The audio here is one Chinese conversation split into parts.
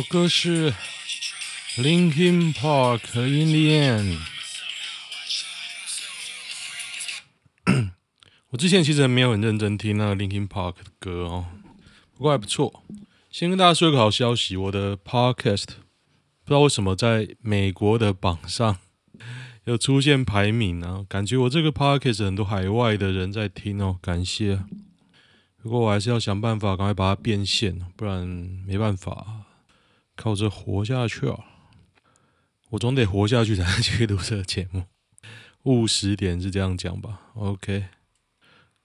这首歌是 Linkin Park In the End。我之前其实没有很认真听那个 Linkin Park 的歌哦，不过还不错。先跟大家说一个好消息，我的 Podcast 不知道为什么在美国的榜上 有出现排名啊，感觉我这个 Podcast 很多海外的人在听哦，感谢。不过我还是要想办法赶快把它变现，不然没办法。靠着活下去啊！我总得活下去才能去 录这个节目。务实点是这样讲吧？OK，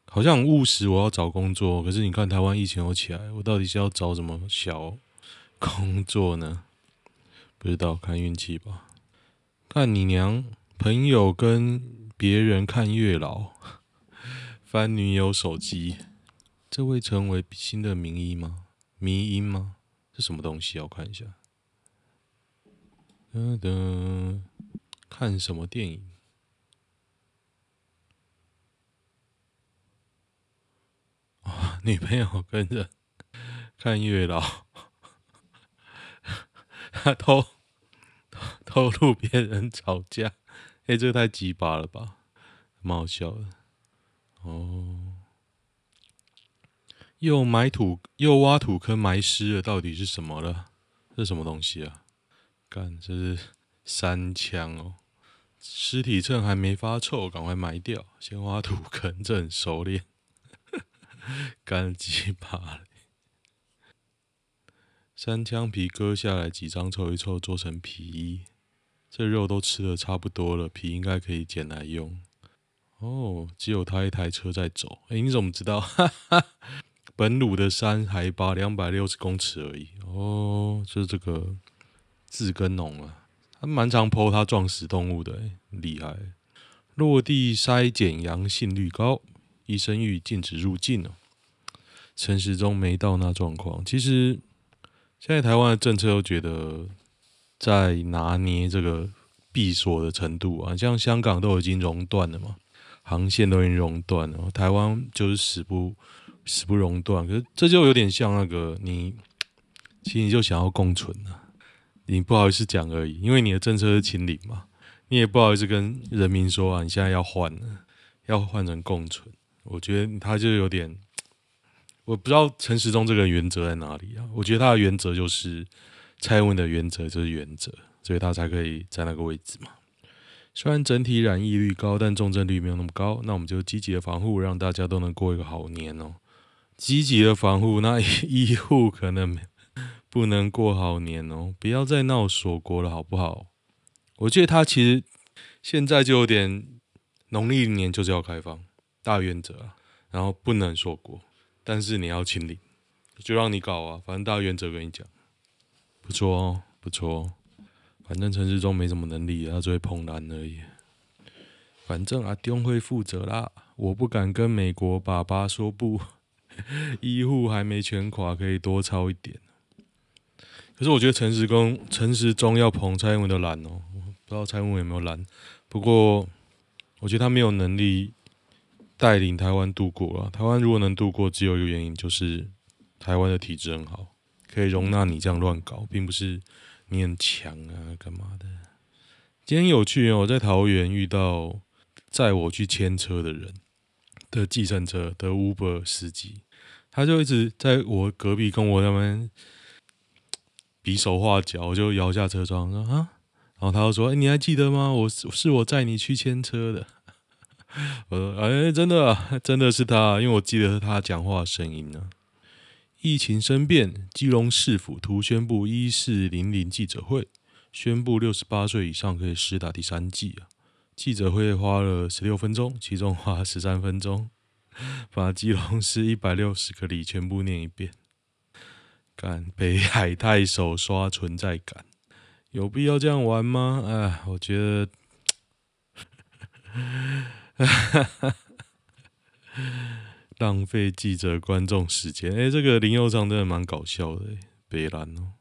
好像务实。我要找工作，可是你看台湾疫情又起来，我到底是要找什么小工作呢？不知道，看运气吧。看你娘！朋友跟别人看月老，翻女友手机，这会成为新的名医吗？迷因吗？是什么东西啊？我看一下。噔噔，看什么电影？啊，女朋友跟着看月老，他偷偷录别人吵架，哎，这个太鸡巴了吧，蛮好笑的。哦。又埋土，又挖土坑埋尸了，到底是什么了？这是什么东西啊？干，这是三枪哦！尸体趁还没发臭，赶快埋掉，先挖土坑，这很熟练。干鸡巴三！枪皮割下来几张凑一凑，做成皮衣。这肉都吃的差不多了，皮应该可以捡来用。哦，只有他一台车在走。哎，你怎么知道？哈哈。本鲁的山海拔两百六十公尺而已哦，就是这个字根农啊，他蛮常 po 他撞死动物的，厉害。落地筛检阳性率高，医生欲禁止入境哦。陈时中没到那状况，其实现在台湾的政策都觉得在拿捏这个闭锁的程度啊，像香港都已经熔断了嘛，航线都已经熔断了，台湾就是死不。死不容断，可是这就有点像那个你，其实你就想要共存啊，你不好意思讲而已，因为你的政策是清零嘛，你也不好意思跟人民说啊，你现在要换了，要换成共存。我觉得他就有点，我不知道陈时中这个原则在哪里啊？我觉得他的原则就是蔡英文的原则就是原则，所以他才可以在那个位置嘛。虽然整体染疫率高，但重症率没有那么高，那我们就积极的防护，让大家都能过一个好年哦。积极的防护，那医护可能不能过好年哦。不要再闹锁国了，好不好？我记得他其实现在就有点农历年就是要开放大原则，然后不能锁国，但是你要清理，就让你搞啊。反正大原则跟你讲，不错哦，不错哦。反正陈时中没什么能力，他只会碰烂而已。反正阿丁会负责啦，我不敢跟美国爸爸说不。医护还没全垮，可以多抄一点。可是我觉得陈时中、陈时中要捧蔡英文的蓝哦，不知道蔡英文有没有蓝。不过我觉得他没有能力带领台湾度过啊。台湾如果能度过，只有一个原因，就是台湾的体制很好，可以容纳你这样乱搞，并不是你很强啊，干嘛的。今天有趣哦，我在桃园遇到载我去牵车的人的计程车的 Uber 司机。他就一直在我隔壁跟我那边比手画脚，我就摇下车窗说啊，然后他就说：“哎，你还记得吗？我是是我载你去牵车的。”我说：“哎，真的，真的是他，因为我记得他讲话声音呢。”疫情生变，基隆市府图宣布一四零零记者会，宣布六十八岁以上可以施打第三剂啊。记者会花了十六分钟，其中花十三分钟。把基隆市一百六十个里全部念一遍，干北海太守刷存在感，有必要这样玩吗？哎，我觉得，浪费记者观众时间。哎，这个林右昌真的蛮搞笑的，北兰哦，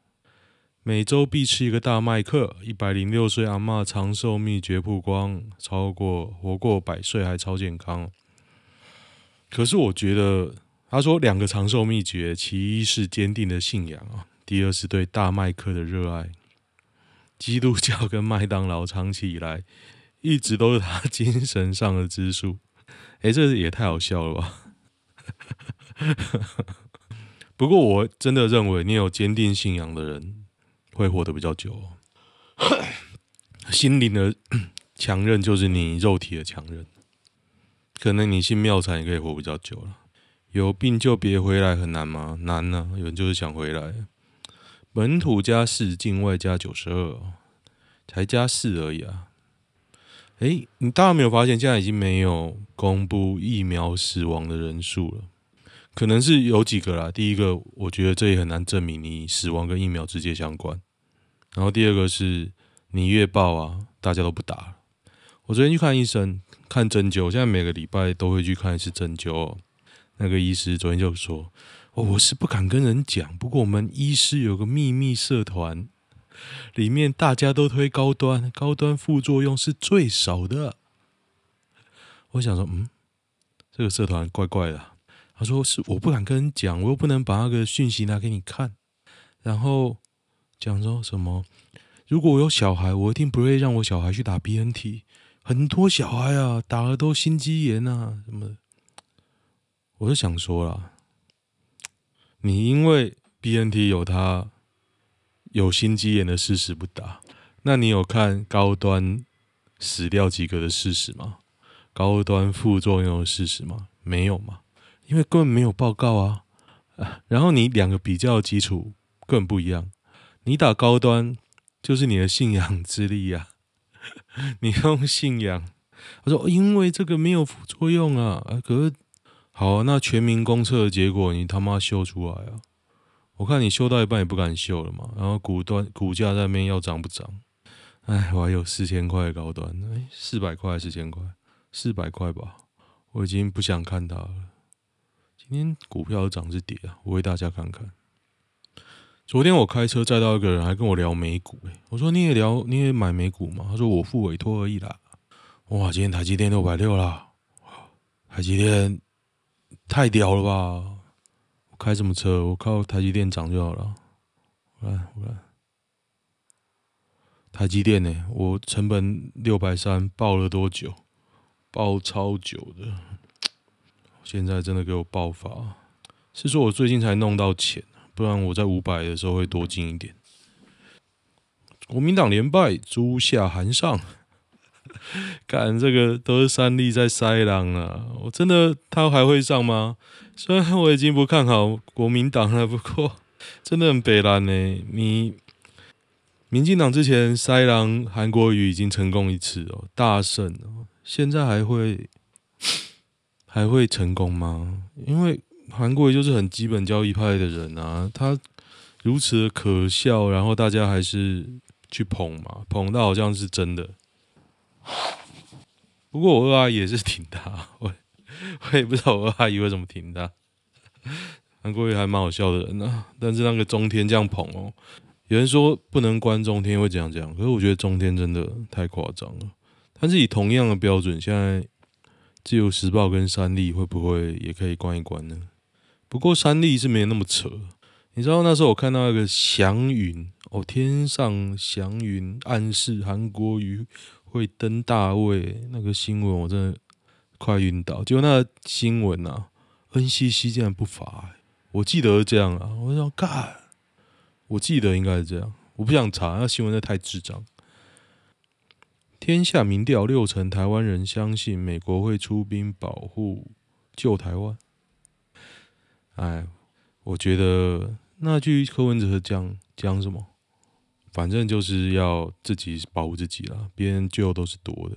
每周必吃一个大麦克，一百零六岁阿嬷长寿秘诀曝光，超过活过百岁还超健康。可是我觉得，他说两个长寿秘诀，其一是坚定的信仰啊，第二是对大麦克的热爱。基督教跟麦当劳长期以来一直都是他精神上的支柱。哎，这也太好笑了吧！不过我真的认为，你有坚定信仰的人会活得比较久。哦心灵的 强韧就是你肉体的强韧。可能你信庙产也可以活比较久了。有病就别回来，很难吗？难呢、有人就是想回来。本土加四，境外加九十二，才加四而已啊。诶，你大家没有发现，现在已经没有公布疫苗死亡的人数了？可能是有几个啦。第一个，我觉得这也很难证明你死亡跟疫苗直接相关。然后第二个是，你越报啊，大家都不打了。我昨天去看医生，看针灸，现在每个礼拜都会去看一次针灸。那个医师昨天就说。哦，我是不敢跟人讲。不过我们医师有个秘密社团，里面大家都推高端，高端副作用是最少的。我想说，嗯，这个社团怪怪的。他说是我不敢跟人讲，我又不能把那个讯息拿给你看。然后讲说什么？如果我有小孩，我一定不会让我小孩去打 BNT。很多小孩啊，打了都心肌炎啊什么的。我就想说了。你因为 BNT 有它有心肌炎的事实不打，那你有看高端死掉几个的事实吗？高端副作用的事实吗？没有嘛，因为根本没有报告啊。然后你两个比较基础根本不一样，你打高端就是你的信仰之力、啊，你用信仰，他说因为这个没有副作用啊，啊可是。好，那全民公测的结果你他妈秀出来啊！我看你秀到一半也不敢秀了嘛。然后股端股价在那边要涨不涨？哎，我还有四千块的高端，哎，四百块还四千块？四百块吧。我已经不想看它了。今天股票涨是跌啊？我为大家看看。昨天我开车载到一个人，还跟我聊美股，欸，我说你也聊，你也买美股吗？他说我付委托而已啦。哇，今天台积电六百六啦，台积电。太屌了吧！开什么车？我靠台积电涨就好了。我看，我看，台积电呢？我成本六百三，爆了多久？爆超久的。现在真的给我爆发，是说我最近才弄到钱，不然我在五百的时候会多进一点。国民党连败，朱下韩上。看这个都是三立在塞狼啊！我真的他还会上吗？虽然我已经不看好国民党了，不过 真的很北烂呢。你民进党之前塞狼韩国瑜已经成功一次哦，大胜哦，现在还会还会成功吗？因为韩国瑜就是很基本交易派的人啊，他如此的可笑，然后大家还是去捧嘛，捧到好像是真的。不过我二阿姨也是挺他，我 我也不知道我二阿姨为什么挺他。韩国瑜还蛮好笑的人啊，但是那个中天这样捧哦，有人说不能关中天会怎样怎样，可是我觉得中天真的太夸张了。但是以同样的标准，现在自由时报跟三立会不会也可以关一关呢？不过三立是没那么扯，你知道那时候我看到一个祥云哦，天上祥云暗示韩国瑜。会登大位那个新闻，我真的快晕倒。结果那个新闻啊，NCC 竟然不发，我记得是这样啊。我想干，我记得应该是这样。我不想查，那新闻真的太智障。天下民调六成台湾人相信美国会出兵保护救台湾。哎，我觉得那句柯文哲讲讲什么？反正就是要自己保护自己啦，别人救都是多的。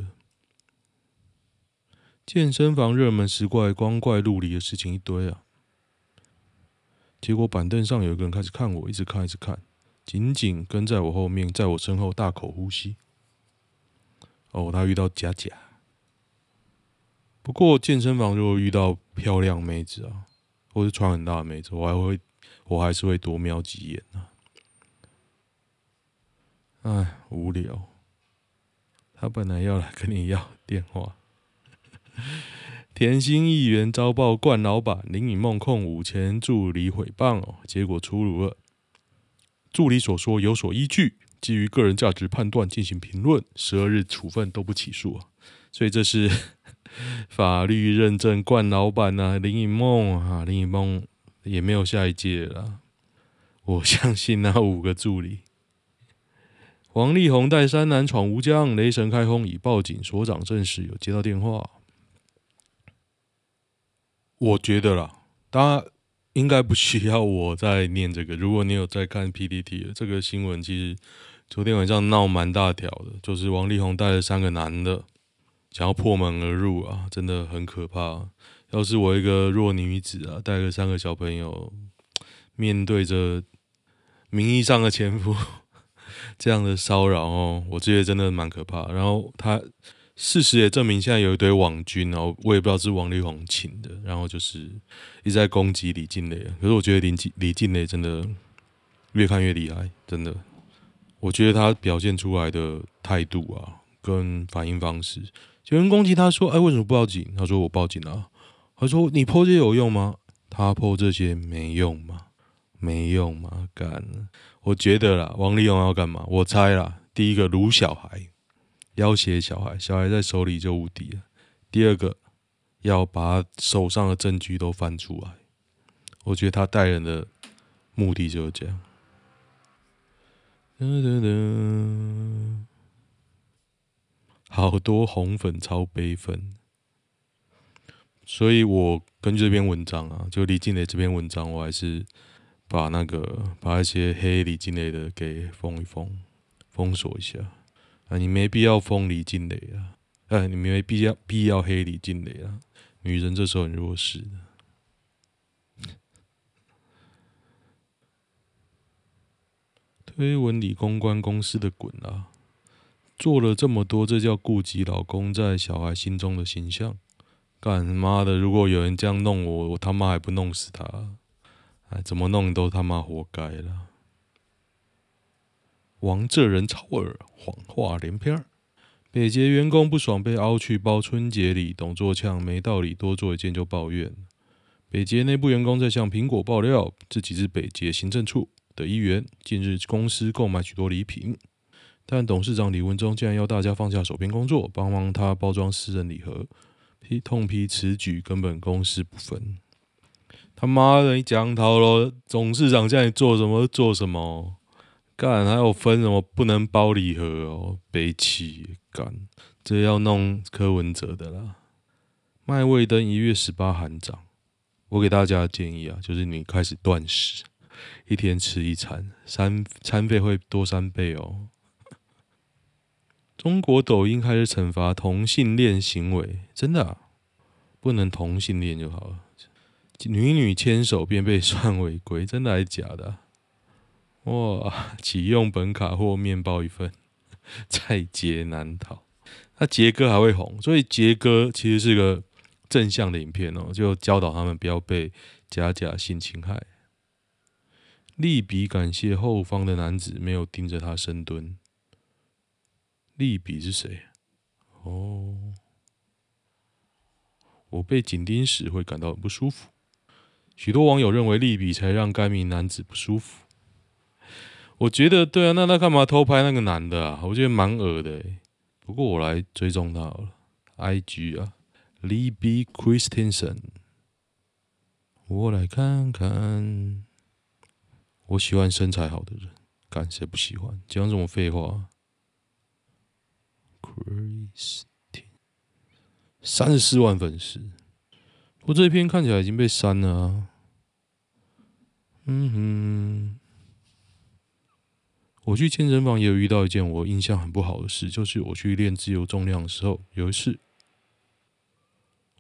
健身房热门时怪光怪陆离的事情一堆啊，结果板凳上有一个人开始看我，一直看一直看，紧紧跟在我后面，在我身后大口呼吸。哦，他遇到假假。不过健身房如果遇到漂亮妹子啊，或是穿很大的妹子，我还会，我还是会多瞄几眼啊。哎，无聊。他本来要来跟你要电话。甜心议员遭报惯老板林颖梦控五千助理诽谤哦，结果出炉了。助理所说有所依据，基于个人价值判断进行评论，十二日处分都不起诉。所以这是 法律认证冠老板啊，林颖梦啊，林颖梦也没有下一届了。我相信那五个助理。王力宏带三男闯吴江，雷神开轰已报警，所长证实有接到电话。我觉得啦，大家应该不需要我再念这个。如果你有在看 PTT 这个新闻，其实昨天晚上闹蛮大条的，就是王力宏带了三个男的，想要破门而入啊，真的很可怕。要是我一个弱女子啊，带个三个小朋友，面对着名义上的前夫。这样的骚扰哦，我觉得真的蛮可怕。然后他事实也证明，现在有一堆网军哦，我也不知道是王力宏请的，然后就是一直在攻击李静蕾。可是我觉得李李静蕾真的越看越厉害，真的。我觉得他表现出来的态度啊，跟反应方式，有人攻击他说：“哎，为什么不报警？”他说：“我报警了。”他说：“你 po 这些有用吗？”他 po 这些没用吗？没用吗？干。我觉得啦，王力宏要干嘛？我猜啦，第一个撸小孩，要挟小孩，小孩在手里就无敌了。第二个，要把手上的证据都翻出来。我觉得他带人的目的就是这样。噔噔噔，好多红粉超悲愤，所以我根据这篇文章啊，就李静蕾这篇文章，我还是。把那个把一些黑李静蕾的给封一封，封锁一下啊！你没必要封李静蕾啊！哎，你没必要必要黑李静蕾啊！女人这时候很弱势的。推文里公关公司的滚啊！做了这么多，这叫顾及老公在小孩心中的形象。干妈的！如果有人这样弄我，我他妈还不弄死他！哎，怎么弄都他妈活该了！王这人超耳，谎话连篇。北捷员工不爽被凹去包春节礼，董作呛没道理，多做一件就抱怨。北捷内部员工在向苹果爆料，自己是北捷行政处的一员。近日公司购买许多礼品，但董事长李文忠竟然要大家放下手边工作，帮忙他包装私人礼盒，批痛批此举根本公私不分。他妈的，你讲套了！董事长叫你做什么做什么，干还有分什么不能包礼盒哦？悲戚干，这要弄柯文哲的啦。麦味登一月十八喊涨，我给大家的建议啊，就是你开始断食，一天吃一餐，三餐费会多三倍哦。中国抖音开始惩罚同性恋行为，真的？不能同性恋就好了。女女牵手便被算违规，真的还是假的？哇！启用本卡或面包一份，在劫难逃。那杰哥还会红，所以杰哥其实是个正向的影片哦，就教导他们不要被假假性侵害。利比感谢后方的男子没有盯着他深蹲。利比是谁？哦，我被紧盯时会感到很不舒服。许多网友认为利比才让该名男子不舒服。我觉得对啊，那他干嘛偷拍那个男的啊？我觉得蛮恶的。不过我来追踪他好了，IG 啊，Libby Christensen。我来看看，我喜欢身材好的人，干谁不喜欢？讲这种废话。二十天三十四万粉丝。我这篇看起来已经被删了啊。嗯哼，我去健身房也有遇到一件我印象很不好的事，就是我去练自由重量的时候，有一次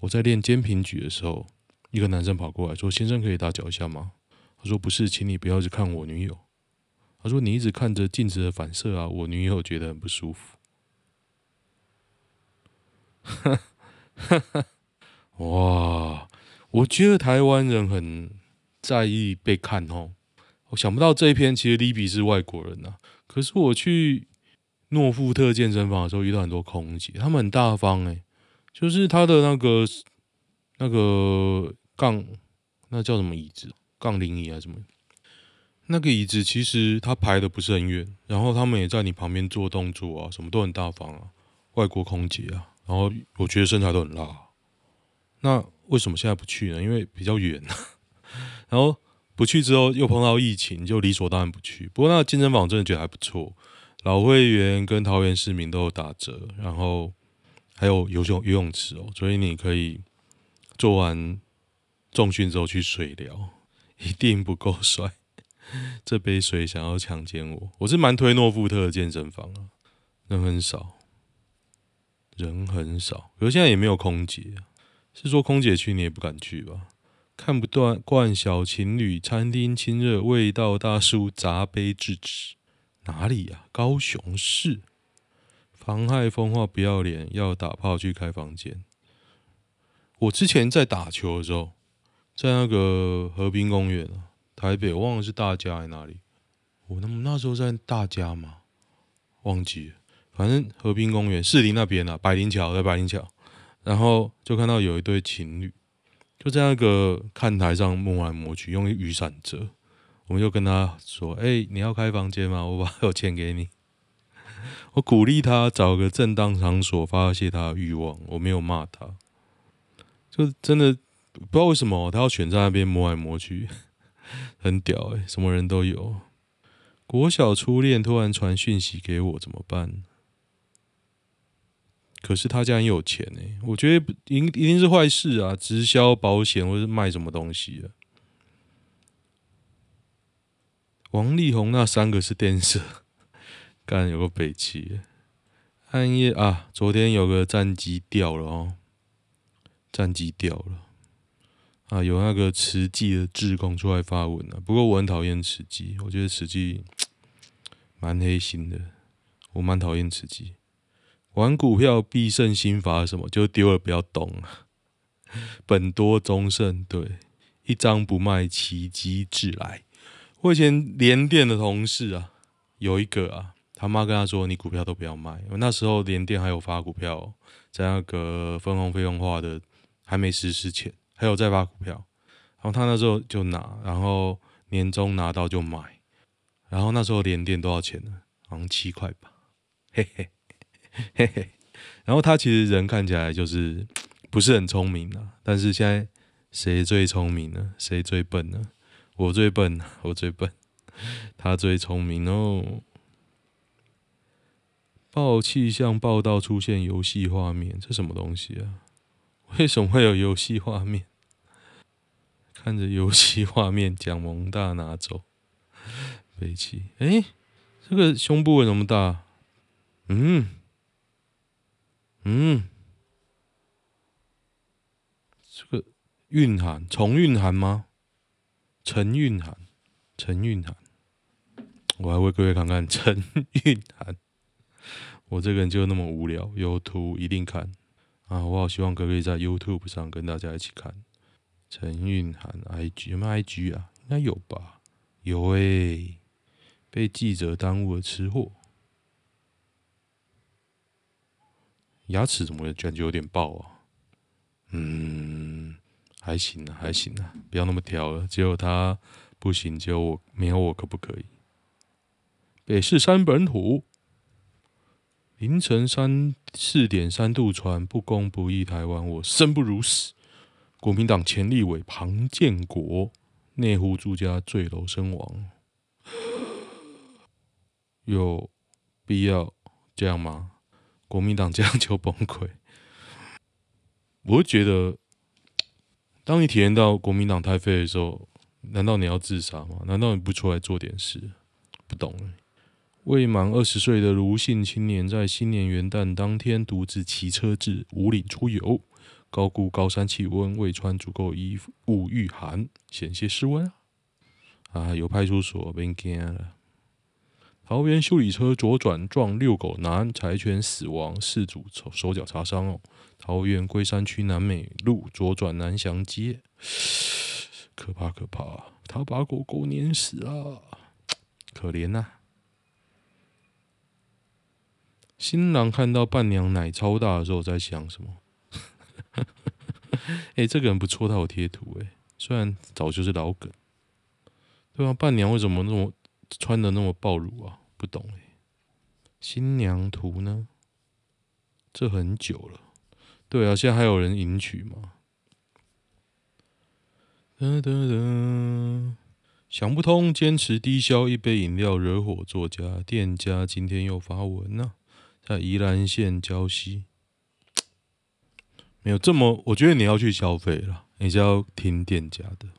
我在练肩平举的时候，一个男生跑过来说：“先生可以打脚下吗？”他说：“不是，请你不要一直看我女友。”他说：“你一直看着镜子的反射啊，我女友觉得很不舒服。”哈哈。哇，我觉得台湾人很在意被看哦。我想不到这一篇其实利比是外国人呐、可是我去诺富特健身房的时候遇到很多空姐，他们很大方诶，就是他的那个那个杠，那叫什么椅子？杠铃椅还是什么？那个椅子其实它排的不是很远，然后他们也在你旁边做动作啊，什么都很大方啊，外国空姐啊，然后我觉得身材都很辣。那为什么现在不去呢？因为比较远，然后不去之后又碰到疫情，就理所当然不去。不过那个健身房真的觉得还不错，老会员跟桃园市民都有打折，然后还有游泳游泳池哦，所以你可以做完重训之后去水疗，一定不够帅。这杯水想要强奸我，我是蛮推诺富特的健身房啊，人很少，人很少，可是现在也没有空姐。是说空姐去你也不敢去吧？看不断惯小情侣，餐厅亲热，味道大叔砸杯制止。哪里呀、啊？高雄市。妨害风化不要脸，要打炮去开房间。我之前在打球的时候，在那个河滨公园啊，台北，忘了是大家还是哪里。我那么那时候在大家吗？忘记了，反正河滨公园士林那边啊，百灵桥在百灵桥。然后就看到有一对情侣，就在那个看台上摸来摸去，用雨伞遮。我们就跟他说：“哎、你要开房间吗？我把有钱给你。” 我鼓励他找个正当场所发泄他的欲望，我没有骂他。就真的不知道为什么他要选在那边摸来摸去，很屌哎、什么人都有。国小初恋突然传讯息给我，怎么办？可是他家很有钱呢，我觉得一一定是坏事啊！直销保险或是卖什么东西啊？王力宏那三个是电视，干有个北七，暗夜啊！昨天有个战机掉了哦，战机掉了啊！有那个慈济的志工出来发文了，不过我很讨厌慈济，我觉得慈济 蛮黑心的，我蛮讨厌慈济。玩股票必胜心法什么？就丢了不要动。啊，本多终胜，对，一张不卖，奇迹自来。我以前联电的同事啊，有一个啊，他妈跟他说，你股票都不要卖，那时候联电还有发股票，在那个分红费用化的还没实施前，还有在发股票，然后他那时候就拿，然后年终拿到就买，然后那时候联电多少钱呢？好像七块吧，嘿嘿。嘿嘿，然后他其实人看起来就是 不是很聪明啊，但是现在谁最聪明呢？谁最笨呢？我最笨，我最笨，他最聪明哦。报气象报道出现游戏画面，这什么东西啊？为什么会有游戏画面？看着游戏画面，讲蒙大拿走，飞起。哎，这个胸部为什么大？嗯。嗯，这个蕴含重蕴含吗？陈蕴含，陈蕴含，我还为各位看看 陈蕴含。我这个人就那么无聊，有图一定看啊！我好希望各位在 YouTube 上跟大家一起看陈蕴含 IG 有没有 IG 啊？应该有吧？有诶、被记者耽误的吃货。牙齿怎么感觉有点爆啊？嗯，还行啊，还行啊，不要那么挑了。只有他不行，只有我没有我可不可以？北市山本土凌晨三四点三度传不公不义，台湾我生不如死。国民党前立委庞建国内湖住家坠楼身亡，有必要这样吗？国民党这样就崩溃，我会觉得，当你体验到国民党太废的时候，难道你要自杀吗？难道你不出来做点事？不懂。未满二十岁的卢姓青年在新年元旦当天独自骑车至五岭出游，高估高山气温，未穿足够衣物御寒，险些失温啊！有派出所，别惊了。桃园修理车左转撞遛狗男，柴犬死亡，事主手手脚擦伤哦。桃园龟山区南美路左转南翔街，可怕可怕！他把狗狗碾死了，可怜呐、新郎看到伴娘奶超大的时候，在想什么？哎、欸，这个人不错，他有贴图哎，虽然早就是老梗。对啊，伴娘为什么那么穿的那么暴露啊？不懂哎。新娘图呢？这很久了。对啊，现在还有人迎娶吗？哒哒哒，想不通，坚持低消一杯饮料惹火作家，店家今天又发文了，在宜兰县礁溪，没有这么，我觉得你要去消费了，你是要听店家的。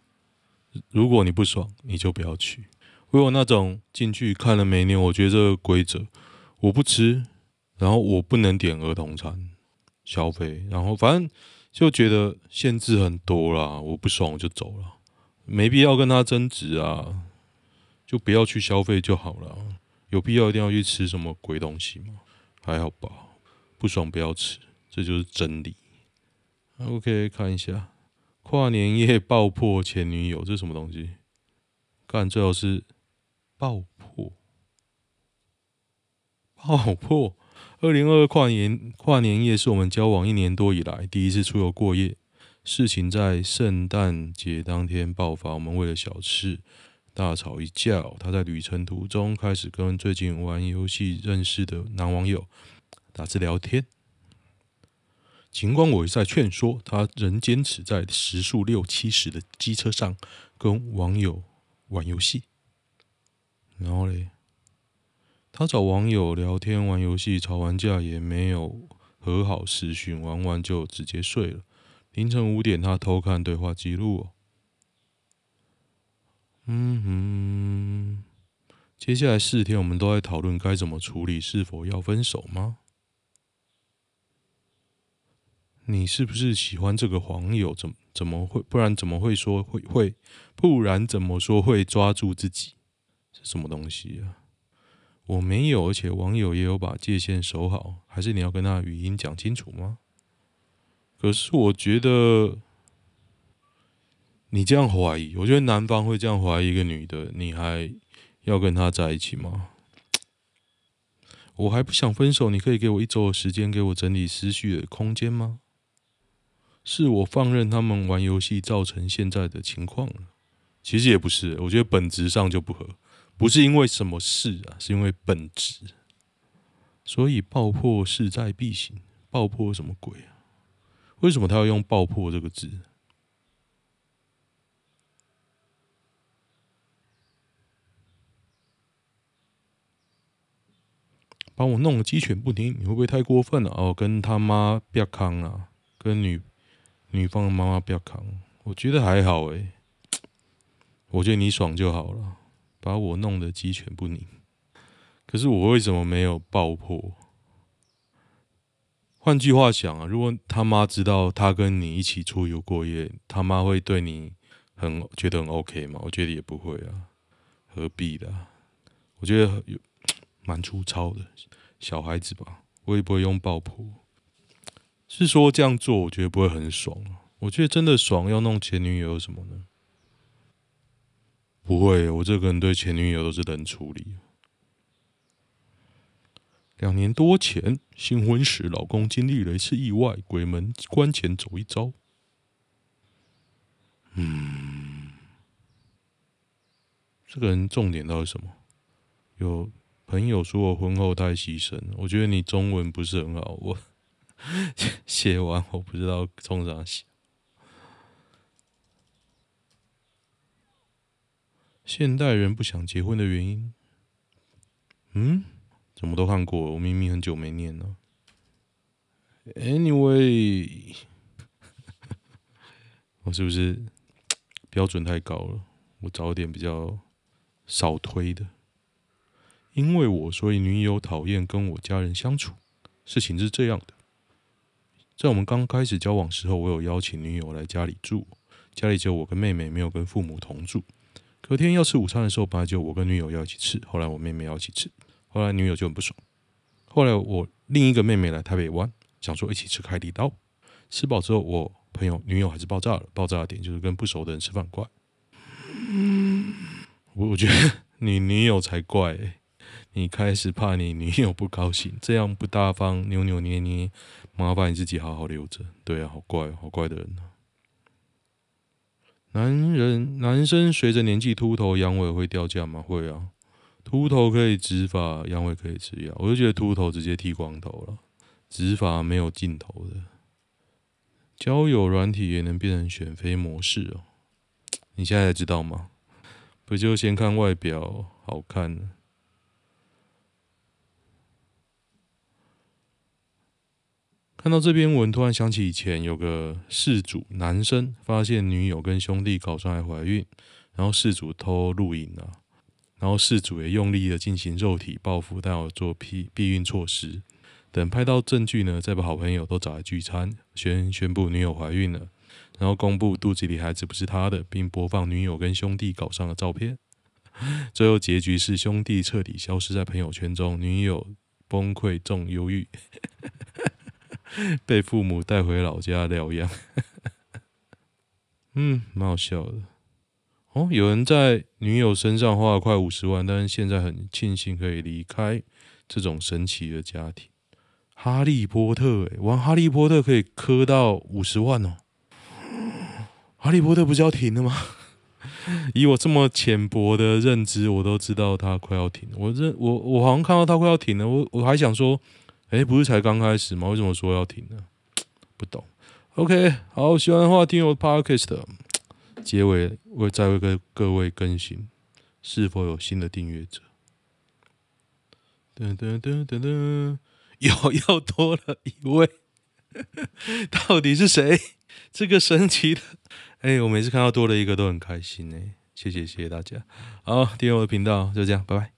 如果你不爽，你就不要去。我有那种进去看了每年，我觉得这个规则我不吃，然后我不能点儿童餐。消费，然后反正就觉得限制很多啦，我不爽我就走了，没必要跟他争执啊，就不要去消费就好了。有必要一定要去吃什么鬼东西吗？还好吧，不爽不要吃，这就是真理。OK，看一下跨年夜爆破前女友，这是什么东西？干，最好是爆破，爆破。二零二二跨年跨年夜是我们交往一年多以来第一次出游过夜。事情在圣诞节当天爆发，我们为了小事大吵一架。他在旅程途中开始跟最近玩游戏认识的男网友打字聊天，尽管我一再劝说，他仍坚持在时速六七十的机车上跟网友玩游戏。然后嘞？他找网友聊天、玩游戏，吵完架也没有和好视讯，玩完就直接睡了。凌晨五点，他偷看对话记录哦。嗯哼，接下来四天，我们都在讨论该怎么处理，是否要分手吗？你是不是喜欢这个网友？怎怎么会？不然怎么会说会会？不然怎么说会抓住自己？什么东西啊？我没有，而且网友也有把界限守好，还是你要跟他语音讲清楚吗？可是我觉得你这样怀疑，我觉得男方会这样怀疑一个女的，你还要跟他在一起吗？我还不想分手，你可以给我一周的时间，给我整理思绪的空间吗？是我放任他们玩游戏造成现在的情况？其实也不是，我觉得本质上就不合。不是因为什么事啊，是因为本质，所以爆破势在必行。爆破什么鬼啊？为什么他要用“爆破”这个字？把我弄得鸡犬不宁，你会不会太过分了？哦，跟他妈不要扛啊，跟女女方的妈妈不要扛。我觉得还好诶，我觉得你爽就好了。把我弄得鸡犬不宁，可是我为什么没有爆破？换句话想啊，如果他妈知道他跟你一起出游过夜，他妈会对你很觉得很 OK 吗？我觉得也不会啊，何必的？我觉得有蛮粗糙的，小孩子吧，我也不会用爆破。是说这样做，我觉得不会很爽。我觉得真的爽，要弄前女友有什么呢？不会，我这个人对前女友都是冷处理。两年多前，新婚时，老公经历了一次意外，鬼门关前走一遭。嗯，这个人重点到底什么？有朋友说我婚后太牺牲，我觉得你中文不是很好，我 写完我不知道冲啥写。现代人不想结婚的原因，嗯，怎么都看过？我明明很久没念了。Anyway，我是不是标准太高了？我找点比较少推的。因为我，所以女友讨厌跟我家人相处。事情是这样的，在我们刚开始交往时候，我有邀请女友来家里住，家里只有我跟妹妹，没有跟父母同住。隔天要吃午餐的时候，本来就我跟女友要一起吃，后来我妹妹要一起吃，后来女友就很不爽。后来我另一个妹妹来台北玩，想说一起吃海底捞。吃饱之后，我朋友女友还是爆炸了。爆炸的点就是跟不熟的人吃饭怪。我我觉得你女友才怪，你开始怕你女友不高兴，这样不大方，扭扭捏捏，麻烦你自己好好留着。对啊，好怪，好怪的人啊。男人男生随着年纪秃头，阳痿会掉价吗？会啊，秃头可以植发，阳痿可以吃药。我就觉得秃头直接剃光头了，植发没有尽头的。交友软体也能变成选妃模式哦，你现在知道吗？不就先看外表好看？看到这篇文，突然想起以前有个事主男生发现女友跟兄弟搞上来怀孕，然后事主偷录影了，然后事主也用力的进行肉体报复，但要做避避孕措施。等拍到证据呢，再把好朋友都找来聚餐，宣宣布女友怀孕了，然后公布肚子里孩子不是他的，并播放女友跟兄弟搞上的照片。最后结局是兄弟彻底消失在朋友圈中，女友崩溃重忧郁。被父母带回老家疗养，嗯，蛮好笑的。哦，有人在女友身上花了快五十万，但是现在很庆幸可以离开这种神奇的家庭。哈利波特，诶，玩哈利波特可以磕到五十万哦。哈利波特不是要停了吗？以我这么浅薄的认知，我都知道他快要停。我认我我好像看到他快要停了，我我还想说。哎，不是才刚开始吗？为什么说要停呢？不懂。OK，好，喜欢的话听我的 Podcast。结尾我再为各各位更新，是否有新的订阅者？噔噔噔噔噔，又又多了一位，到底是谁？这个神奇的，哎，我每次看到多了一个都很开心哎，谢谢谢谢大家。好，订阅我的频道，就这样，拜拜。